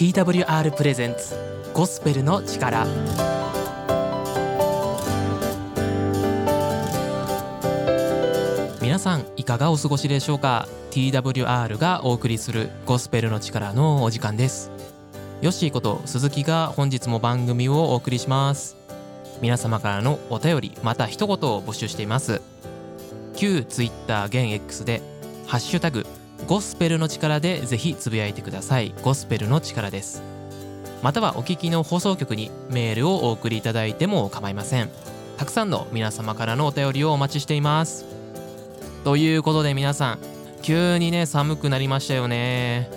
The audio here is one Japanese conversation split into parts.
TWR プレゼンツゴスペルの力。皆さんいかがお過ごしでしょうか？TWR がお送りするゴスペルの力のお時間です。ヨッシーこと鈴木が本日も番組をお送りします。皆様からのお便りまた一言を募集しています。旧 Twitter 現 X でハッシュタグゴスペルの力でぜひつぶやいてください。ゴスペルの力です。またはお聞きの放送局にメールをお送りいただいても構いません。たくさんの皆様からのお便りをお待ちしています。ということで皆さん急にね寒くなりましたよね。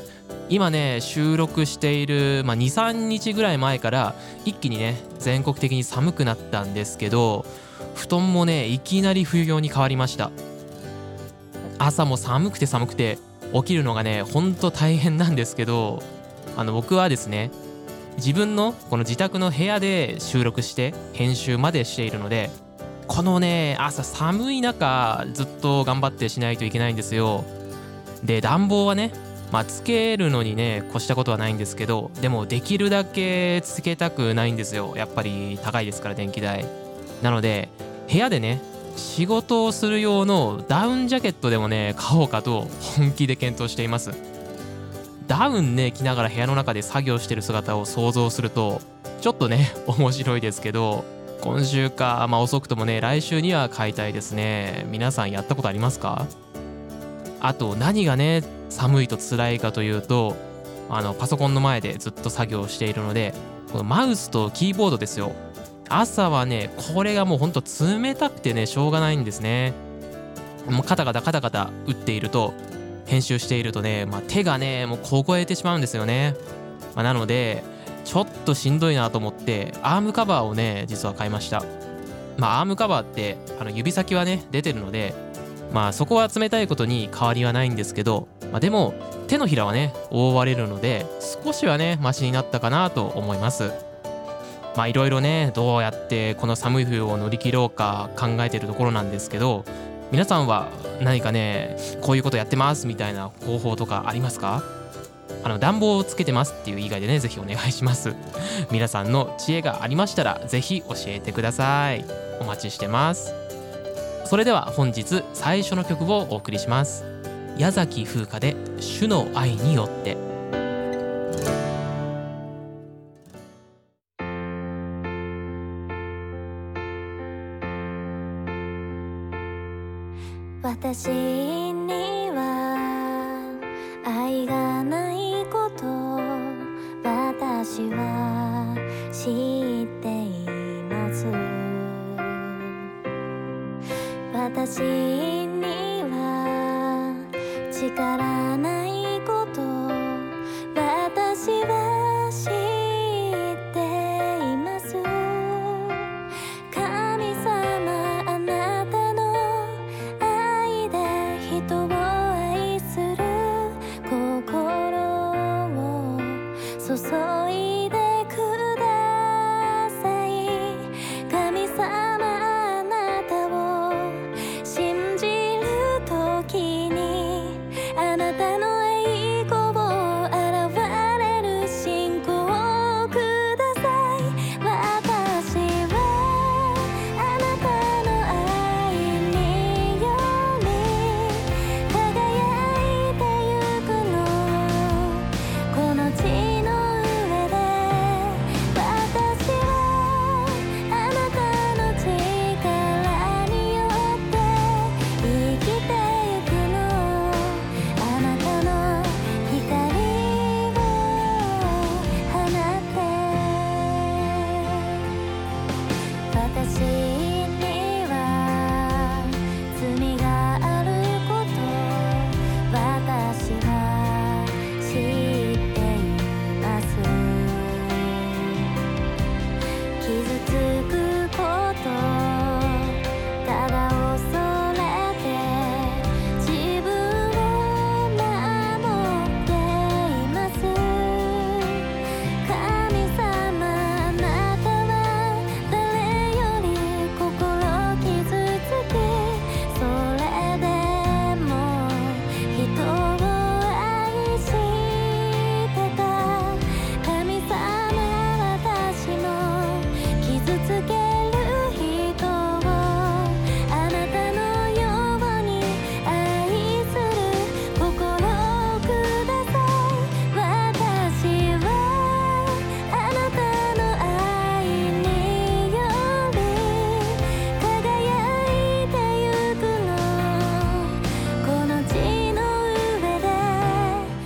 今ね収録している、まあ、23日ぐらい前から一気にね全国的に寒くなったんですけど布団もねいきなり冬用に変わりました。朝も寒くて寒くて起きるのがねほんと大変なんですけどあの僕はですね自分のこの自宅の部屋で収録して編集までしているのでこのね朝寒い中ずっと頑張ってしないといけないんですよ。で暖房はねまあ、つけるのにね越したことはないんですけどでもできるだけつけたくないんですよ。やっぱり高いですから電気代。なので部屋でね仕事をする用のダウンジャケットでもね買おうかと本気で検討しています。ダウンね着ながら部屋の中で作業してる姿を想像するとちょっとね 面白いですけど今週かまあ遅くともね来週には買いたいですね。皆さんやったことありますか？あと何がね寒いと辛いかというとあのパソコンの前でずっと作業しているのでこのマウスとキーボードですよ。朝はねこれがもうほんと冷たくてねしょうがないんですね。もうカタカタカタカタ打っていると編集しているとね、まあ、手がねもう凍えてしまうんですよね、まあ、なのでちょっとしんどいなと思ってアームカバーをね実は買いました。まあアームカバーってあの指先はね出てるのでまあそこは冷たいことに変わりはないんですけど、まあ、でも手のひらはね覆われるので少しはねマシになったかなと思います。まあいろいろねどうやってこの寒い冬を乗り切ろうか考えてるところなんですけど皆さんは何かねこういうことやってますみたいな方法とかありますか？あの暖房をつけてますっていう以外でねぜひお願いします。皆さんの知恵がありましたらぜひ教えてください。お待ちしてます。それでは本日最初の曲をお送りします。矢崎風花で主の愛によって私に注い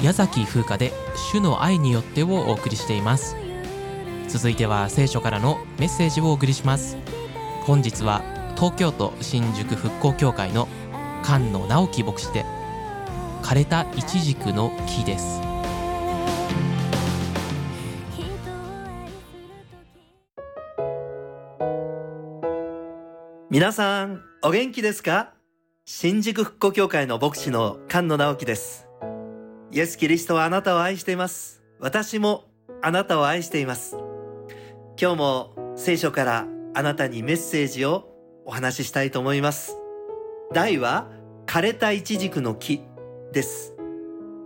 矢崎風花で主の愛によってをお送りしています。続いては聖書からのメッセージをお送りします。本日は東京都新宿復興協会の菅野直樹牧師で枯れたイチジクの木です。皆さん、お元気ですか？新宿復興協会の牧師の菅野直樹です。イエス・キリストはあなたを愛しています。私もあなたを愛しています。今日も聖書からあなたにメッセージをお話ししたいと思います。題は、枯れたイチジクの木です。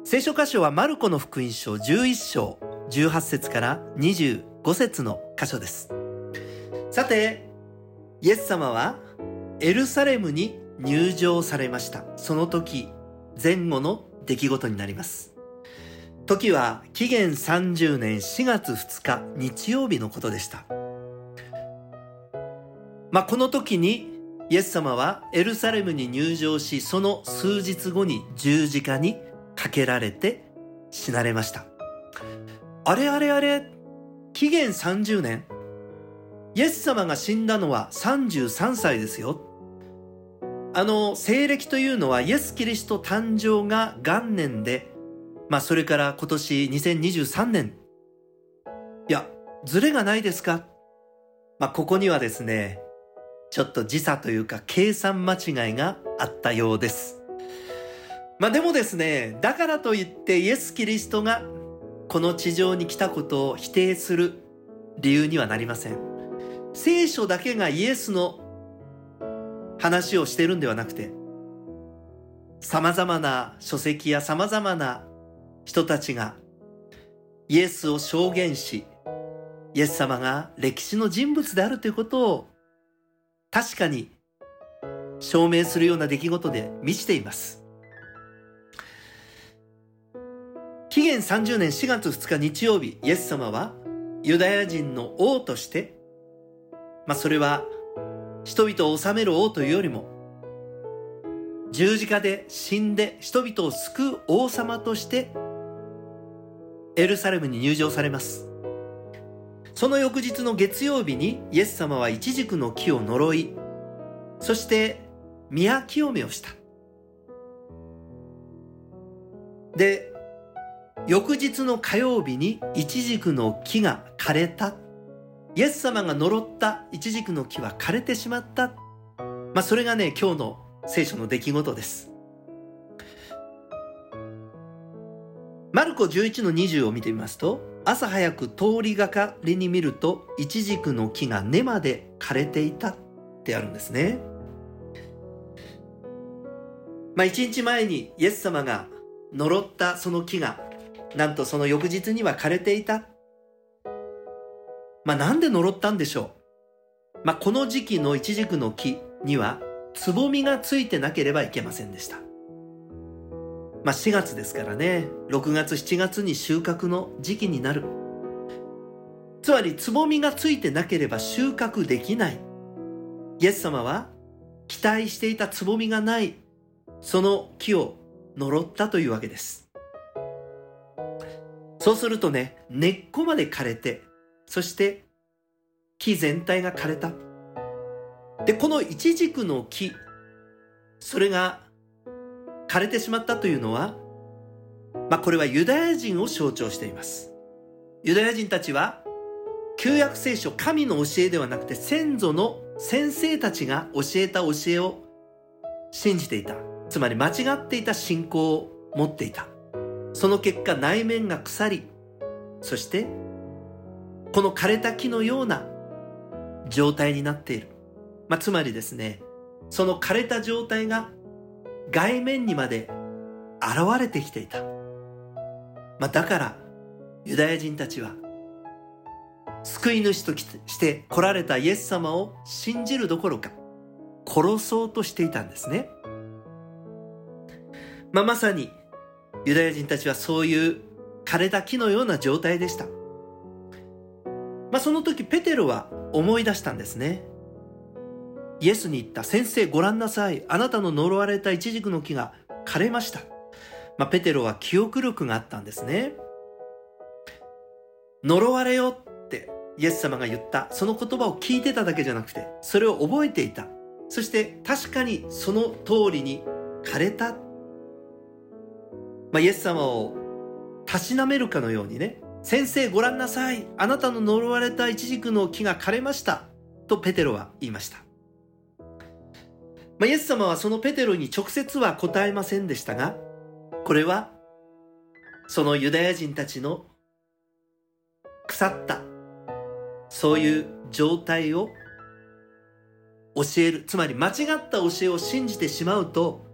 聖書箇所はマルコの福音書11章18節から25節の箇所です。さて、イエス様はエルサレムに入場されました。その時、前後の出来事になります。時は紀元30年4月2日日曜日のことでした。まあ、この時にイエス様はエルサレムに入場し、その数日後に十字架にかけられて死なれました。あれあれあれ、紀元30年？イエス様が死んだのは33歳ですよ。あの、西暦というのはイエス・キリスト誕生が元年で、まあそれから今年2023年。いや、ズレがないですか？まあここにはですね、ちょっと時差というか計算間違いがあったようです。まあでもですね、だからといってイエス・キリストがこの地上に来たことを否定する理由にはなりません。聖書だけがイエスの話をしてるんではなくて、様々な書籍や様々な人たちがイエスを証言し、イエス様が歴史の人物であるということを確かに証明するような出来事で満ちています。紀元30年4月2日日曜日、イエス様はユダヤ人の王としてまあそれは人々を治める王というよりも十字架で死んで人々を救う王様としてエルサレムに入場されます。その翌日の月曜日にイエス様はイチジクの木を呪い、そして宮清めをした。で、翌日の火曜日にイチジクの木が枯れた。イエス様が呪ったイチジクの木は枯れてしまった。まあそれがね、今日の聖書の出来事です。マルコ11の20を見てみますと、朝早く通りがかりに見ると、イチジクの木が根まで枯れていたってあるんですね。まあ一日前にイエス様が呪ったその木が、なんとその翌日には枯れていた。まあなんで呪ったんでしょう？まあこの時期のイチジクの木にはつぼみがついてなければいけませんでした。まあ4月ですからね、6月7月に収穫の時期になる。つまりつぼみがついてなければ収穫できない。イエス様は期待していたつぼみがないその木を呪ったというわけです。そうするとね、根っこまで枯れて、そして木全体が枯れた。で、このイチジクの木、それが枯れてしまったというのは、まあこれはユダヤ人を象徴しています。ユダヤ人たちは、旧約聖書、神の教えではなくて先祖の先生たちが教えた教えを信じていた。つまり間違っていた信仰を持っていた。その結果内面が腐り、そしてこの枯れた木のような状態になっている。まあ、つまりですね、その枯れた状態が外面にまで現れてきていた。まあ、だからユダヤ人たちは救い主として来られたイエス様を信じるどころか殺そうとしていたんですね。まあ、まさにユダヤ人たちはそういう枯れた木のような状態でした。まあ、その時ペテロは思い出したんですね。イエスに言った先生ご覧なさい。あなたの呪われたイチジクの木が枯れました。まあ、ペテロは記憶力があったんですね。呪われよってイエス様が言ったその言葉を聞いてただけじゃなくてそれを覚えていたそして確かにその通りに枯れた、まあ、イエス様をたしなめるかのようにね先生ご覧なさい。あなたの呪われたイチジクの木が枯れました。とペテロは言いました、まあ、イエス様はそのペテロに直接は答えませんでしたがこれはそのユダヤ人たちの腐ったそういう状態を教える。つまり間違った教えを信じてしまうと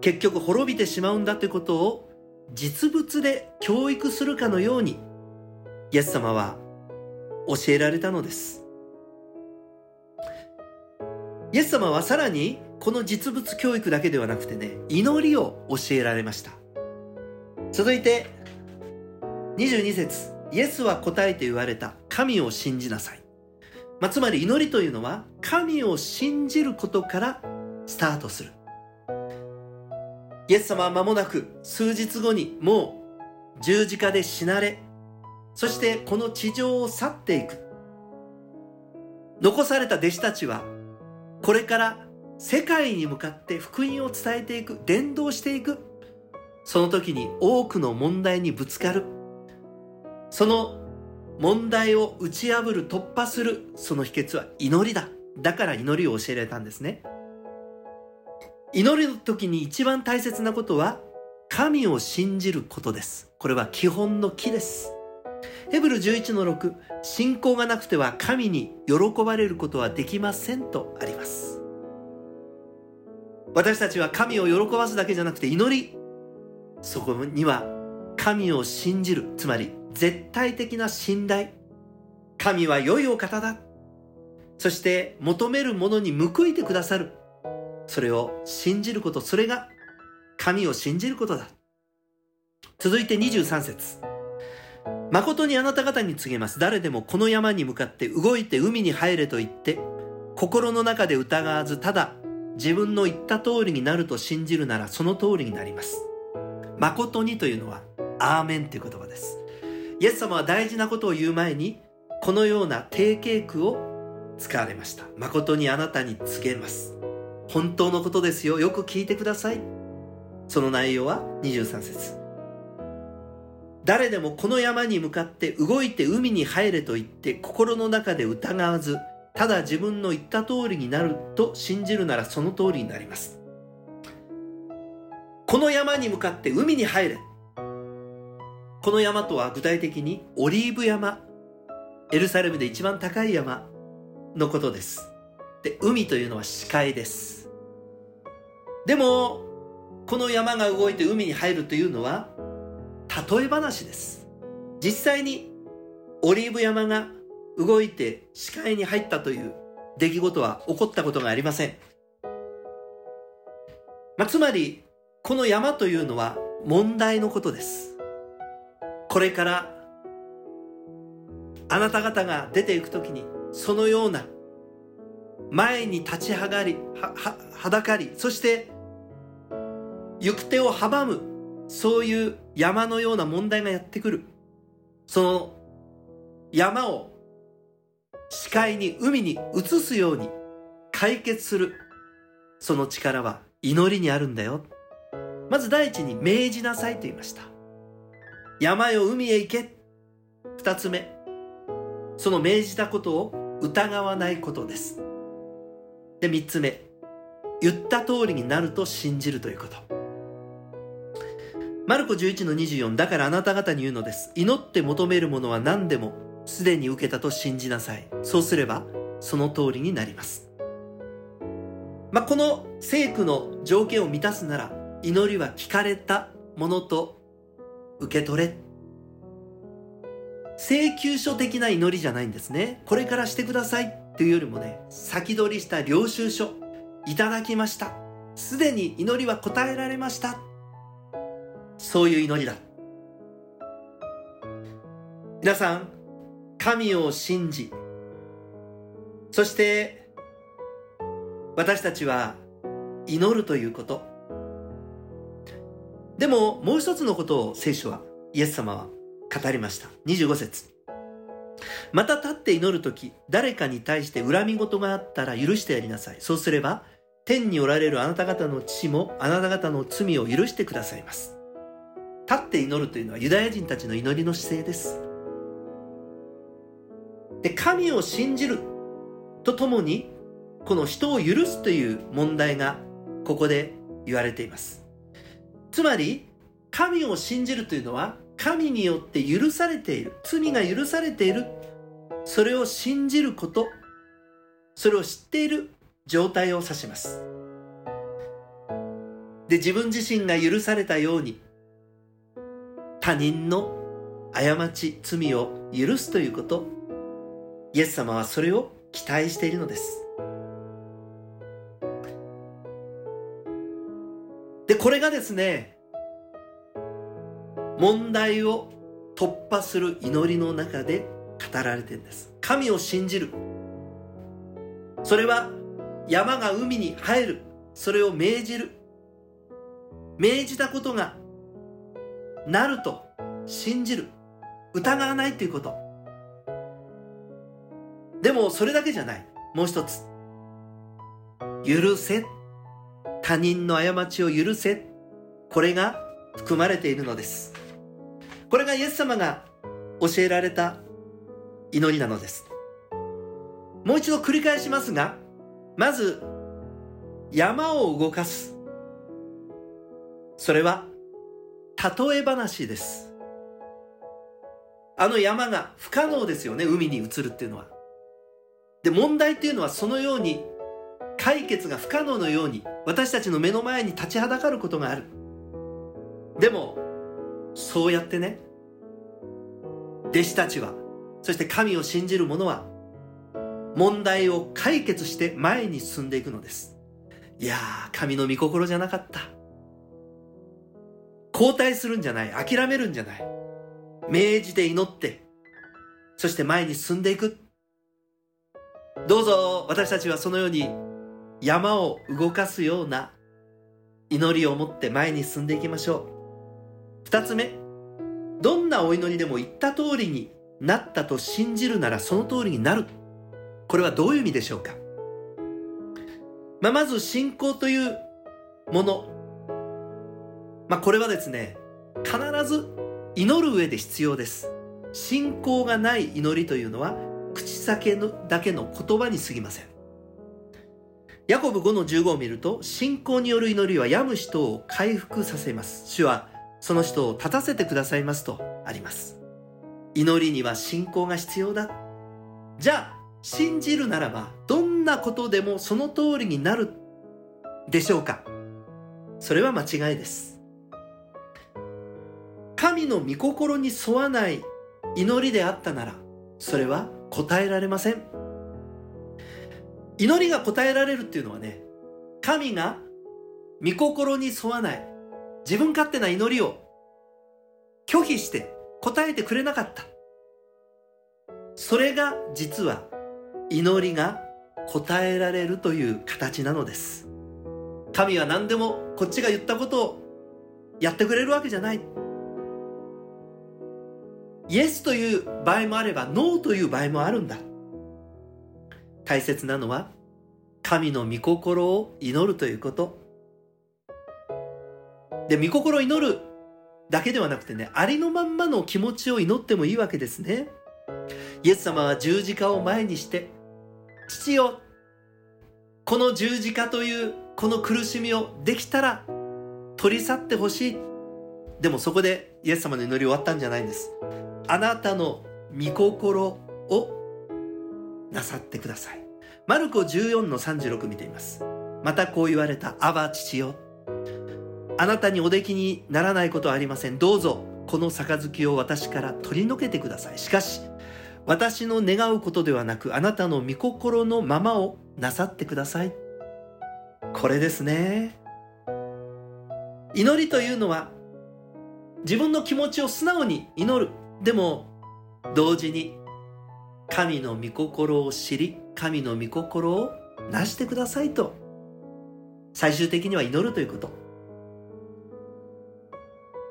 結局滅びてしまうんだということを実物で教育するかのようにイエス様は教えられたのです。イエス様はさらにこの実物教育だけではなくてね祈りを教えられました。続いて22節イエスは答えて言われた神を信じなさい、まあ、つまり祈りというのは神を信じることからスタートする。イエス様は間もなく数日後にもう十字架で死なれそしてこの地上を去っていく。残された弟子たちはこれから世界に向かって福音を伝えていく伝道していく。その時に多くの問題にぶつかる。その問題を打ち破る突破するその秘訣は祈りだ。だから祈りを教えられたんですね。祈りの時に一番大切なことは神を信じることです。これは基本の木です。ヘブル11の6信仰がなくては神に喜ばれることはできませんとあります。私たちは神を喜ばすだけじゃなくて祈りそこには神を信じるつまり絶対的な信頼。神は良いお方だ。そして求めるものに報いてくださる。それを信じることそれが神を信じることだ。続いて23節。誠にあなた方に告げます。誰でもこの山に向かって動いて海に入れと言って心の中で疑わずただ自分の言った通りになると信じるならその通りになります。誠にというのはアーメンという言葉です。イエス様は大事なことを言う前にこのような定型句を使われました。誠にあなたに告げます。本当のことですよ。よく聞いてください。その内容は23節。誰でもこの山に向かって動いて海に入れと言って心の中で疑わずただ自分の言った通りになると信じるならその通りになります。この山に向かって海に入れ。この山とは具体的にオリーブ山。エルサレムで一番高い山のことです。で海というのは視界です。でもこの山が動いて海に入るというのは例え話です。実際にオリーブ山が動いて視界に入ったという出来事は起こったことがありません、まあ、つまりこの山というのは問題のことです。これからあなた方が出ていく時にそのような前に立ち上がりはははだかりそして行く手を阻むそういう山のような問題がやってくる。その山を視界に海に移すように解決する。その力は祈りにあるんだよ。まず第一に命じなさいと言いました。山よ海へ行け。二つ目その命じたことを疑わないことです。で三つ目言った通りになると信じるということ。マルコ11の24だからあなた方に言うのです。祈って求めるものは何でもすでに受けたと信じなさい。そうすればその通りになります。まあ、この聖句の条件を満たすなら祈りは聞かれたものと受け取れ。請求書的な祈りじゃないんですね。これからしてください。っていうよりもね先取りした領収書いただきました。すでに祈りは答えられました。そういう祈りだ。皆さん神を信じそして私たちは祈るということ。でももう一つのことを聖書はイエス様は語りました。25節。また立って祈る時誰かに対して恨み事があったら許してやりなさい。そうすれば天におられるあなた方の父もあなた方の罪を許してくださいます。立って祈るというのはユダヤ人たちの祈りの姿勢です。で神を信じるとともにこの人を許すという問題がここで言われています。つまり神を信じるというのは神によって許されている罪が許されているそれを信じることそれを知っている状態を指します。で自分自身が許されたように他人の過ち罪を許すということ。イエス様はそれを期待しているのです。でこれがですね問題を突破する祈りの中で語られてるんです。神を信じる。それは山が海に入る。それを命じる。命じたことがなると信じる。疑わないということ。でもそれだけじゃない。もう一つ。許せ。他人の過ちを許せ。これが含まれているのです。これがイエス様が教えられた祈りなのです。もう一度繰り返しますがまず山を動かす。それは例え話です。あの山が不可能ですよね海に移るっていうのは。で問題っていうのはそのように解決が不可能のように私たちの目の前に立ちはだかることがある。でもそうやってね弟子たちはそして神を信じる者は問題を解決して前に進んでいくのです。いやー神の御心じゃなかった。後退するんじゃない。諦めるんじゃない。明治で祈って。そして前に進んでいく。どうぞ私たちはそのように山を動かすような祈りを持って前に進んでいきましょう。二つ目。どんなお祈りでも言った通りになったと信じるならその通りになる。これはどういう意味でしょうか、まあ、まず信仰というもの、まあ、これはですね必ず祈る上で必要です。信仰がない祈りというのは口先のだけの言葉に過ぎません。ヤコブ5の15を見ると信仰による祈りは病む人を回復させます。主はその人を立たせてくださいますとあります。祈りには信仰が必要だ。じゃあ信じるならばどんなことでもその通りになるでしょうか。それは間違いです。神の御心に沿わない祈りであったならそれは答えられません。祈りが答えられるっていうのはね神が御心に沿わない自分勝手な祈りを拒否して答えてくれなかった。それが実は祈りが答えられるという形なのです。神は何でもこっちが言ったことをやってくれるわけじゃない。イエスという場合もあればノーという場合もあるんだ。大切なのは神の御心を祈るということ。で御心を祈るだけではなくてねありのまんまの気持ちを祈ってもいいわけですね。イエス様は十字架を前にして父よこの十字架というこの苦しみをできたら取り去ってほしい。でもそこでイエス様の祈り終わったんじゃないんです。あなたの御心をなさってください。マルコ14の36見ています。またこう言われた「アバ父よ」あなたにおできにならないことはありません。どうぞこの杯を私から取り除けてください。しかし私の願うことではなくあなたの御心のままをなさってください。これですね。祈りというのは自分の気持ちを素直に祈るでも同時に神の御心を知り神の御心をなしてくださいと最終的には祈るということ。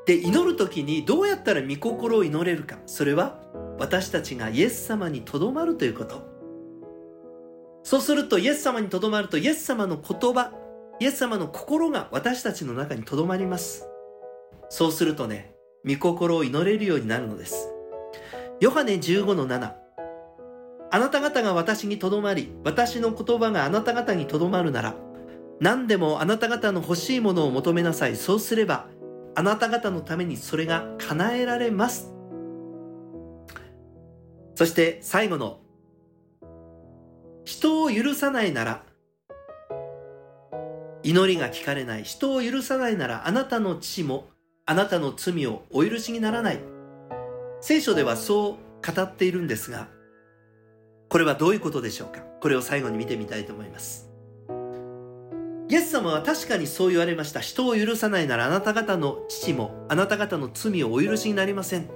で祈る時にどうやったら御心を祈れるか。それは私たちがイエス様にとどまるということ。そうするとイエス様にとどまるとイエス様の言葉イエス様の心が私たちの中にとどまります。そうするとね御心を祈れるようになるのです。ヨハネ15の7あなた方が私にとどまり私の言葉があなた方にとどまるなら何でもあなた方の欲しいものを求めなさい。そうすればあなた方のためにそれが叶えられます。そして最後の。人を許さないなら祈りが聞かれない。人を許さないならあなたの父もあなたの罪をお許しにならない。聖書ではそう語っているんですがこれはどういうことでしょうか？これを最後に見てみたいと思います。イエス様は確かにそう言われました。人を許さないならあなた方の父もあなた方の罪をお許しになりません。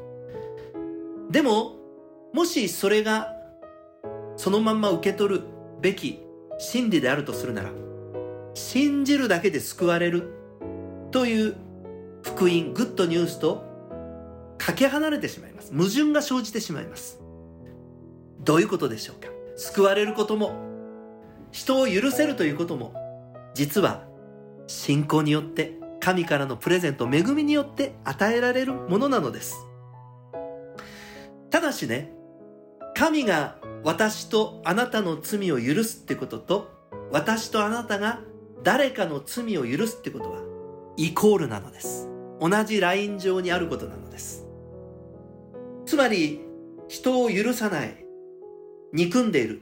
でももしそれがそのまんま受け取るべき真理であるとするなら信じるだけで救われるという福音グッドニュースとかけ離れてしまいます。矛盾が生じてしまいます。どういうことでしょうか？救われることも人を許せるということも実は信仰によって神からのプレゼント恵みによって与えられるものなのです。ただしね神が私とあなたの罪を許すってことと私とあなたが誰かの罪を許すってことはイコールなのです。同じライン上にあることなのです。つまり人を許さない憎んでいる。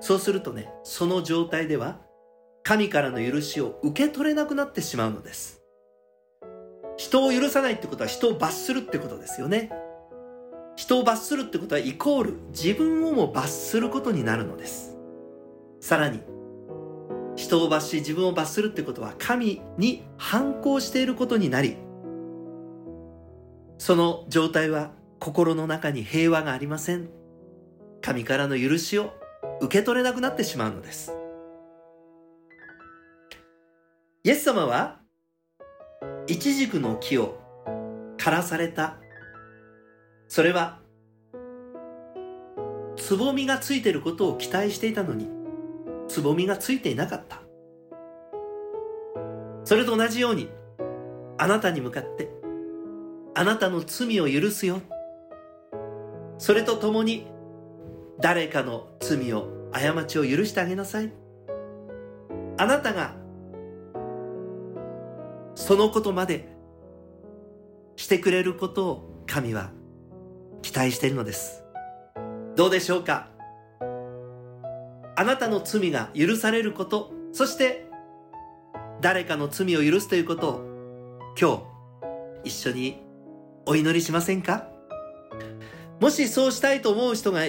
そうするとねその状態では神からの許しを受け取れなくなってしまうのです。人を許さないってことは人を罰するってことですよね。人を罰するってことはイコール自分をも罰することになるのです。さらに人を罰し自分を罰するってことは神に反抗していることになりその状態は心の中に平和がありません。神からの許しを受け取れなくなってしまうのです。イエス様はイチジクの木を枯らされた。それはつぼみがついていることを期待していたのにつぼみがついていなかった。それと同じようにあなたに向かってあなたの罪を許すよ。それとともに誰かの罪を過ちを許してあげなさい。あなたがそのことまでしてくれることを神は期待しているのです。どうでしょうか？あなたの罪が許されることそして誰かの罪を許すということを今日一緒にお祈りしませんか？もしそうしたいと思う人が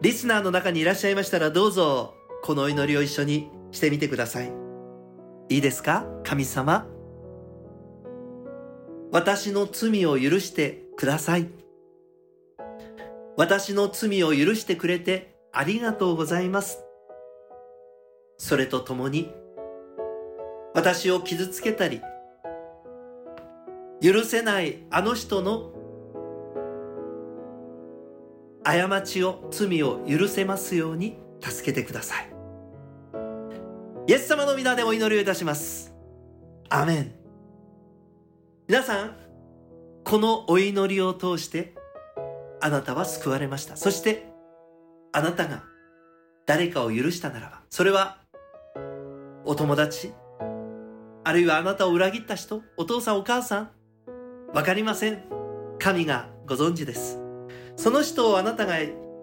リスナーの中にいらっしゃいましたらどうぞこのお祈りを一緒にしてみてください。いいですか？神様。私の罪を許してください。私の罪を許してくれてありがとうございます。それとともに私を傷つけたり許せないあの人の過ちを罪を許せますように助けてください。イエス様の皆でお祈りをいたします。アメン。皆さんこのお祈りを通してあなたは救われました。そしてあなたが誰かを許したならばそれはお友達あるいはあなたを裏切った人お父さんお母さんわかりません。神がご存知です。その人をあなたが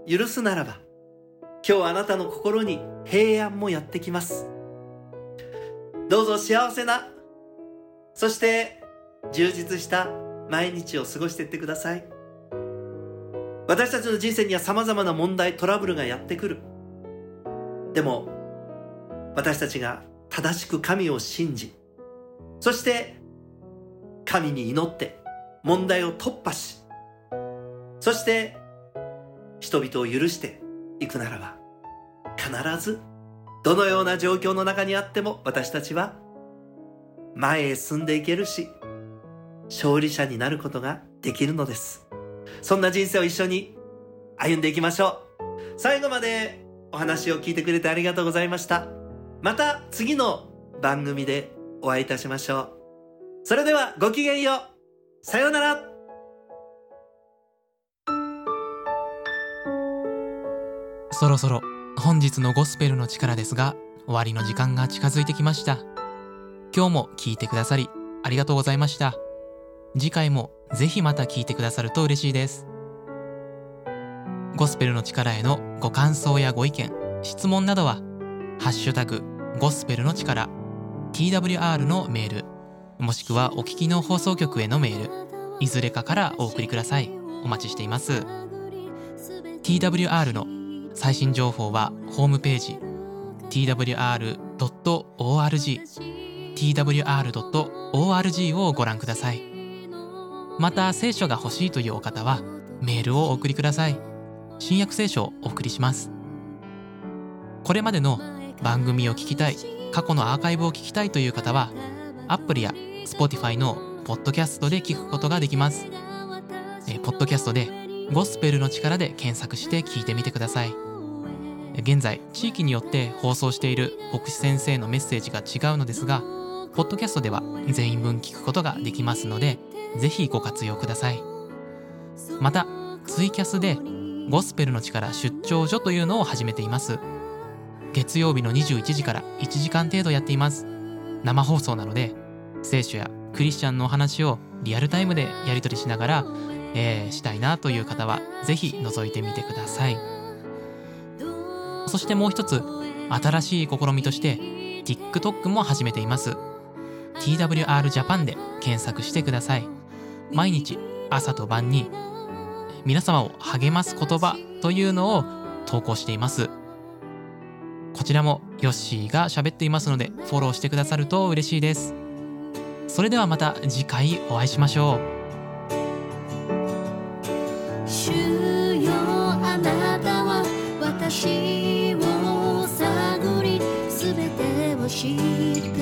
許すならば今日あなたの心に平安もやってきます。どうぞ幸せなそして充実した毎日を過ごしていってください。私たちの人生には様々な問題トラブルがやってくる。でも私たちが正しく神を信じそして神に祈って問題を突破しそして人々を許していくならば必ずどのような状況の中にあっても私たちは前へ進んでいけるし勝利者になることができるのです。そんな人生を一緒に歩んでいきましょう。最後までお話を聞いてくれてありがとうございました。また次の番組でお会いいたしましょう。それではごきげんよう。さようなら。そろそろ本日のゴスペルの力ですが終わりの時間が近づいてきました。今日も聞いてくださりありがとうございました。次回もぜひまた聞いてくださると嬉しいです。ゴスペルの力へのご感想やご意見質問などはハッシュタグゴスペルの力 TWR のメールもしくはお聞きの放送局へのメール。いずれかからお送りください。お待ちしています。TWR の最新情報はホームページ。Twr.org twr.org をご覧ください。また聖書が欲しいというお方はメールをお送りください。新約聖書をお送りします。これまでの番組を聞きたい過去のアーカイブを聞きたいという方はアプリや Spotify のポッドキャストで聞くことができます。えーポッドキャストでゴスペルの力で検索して聞いてみてください。現在地域によって放送している牧師先生のメッセージが違うのですがポッドキャストでは全員分聞くことができますのでぜひご活用ください。またツイキャスでゴスペルの力出張所というのを始めています。月曜日の21時から1時間程度やっています。生放送なので聖書やクリスチャンのお話をリアルタイムでやり取りしながら、えーしたいなという方はぜひ覗いてみてください。そしてもう一つ新しい試みとして TikTok も始めています。TWR Japan で検索してください。毎日朝と晩に皆様を励ます言葉というのを投稿しています。こちらもヨッシーが喋っていますのでフォローしてくださると嬉しいです。それではまた次回お会いしましょう。主よあなたは私を探りすべてを知って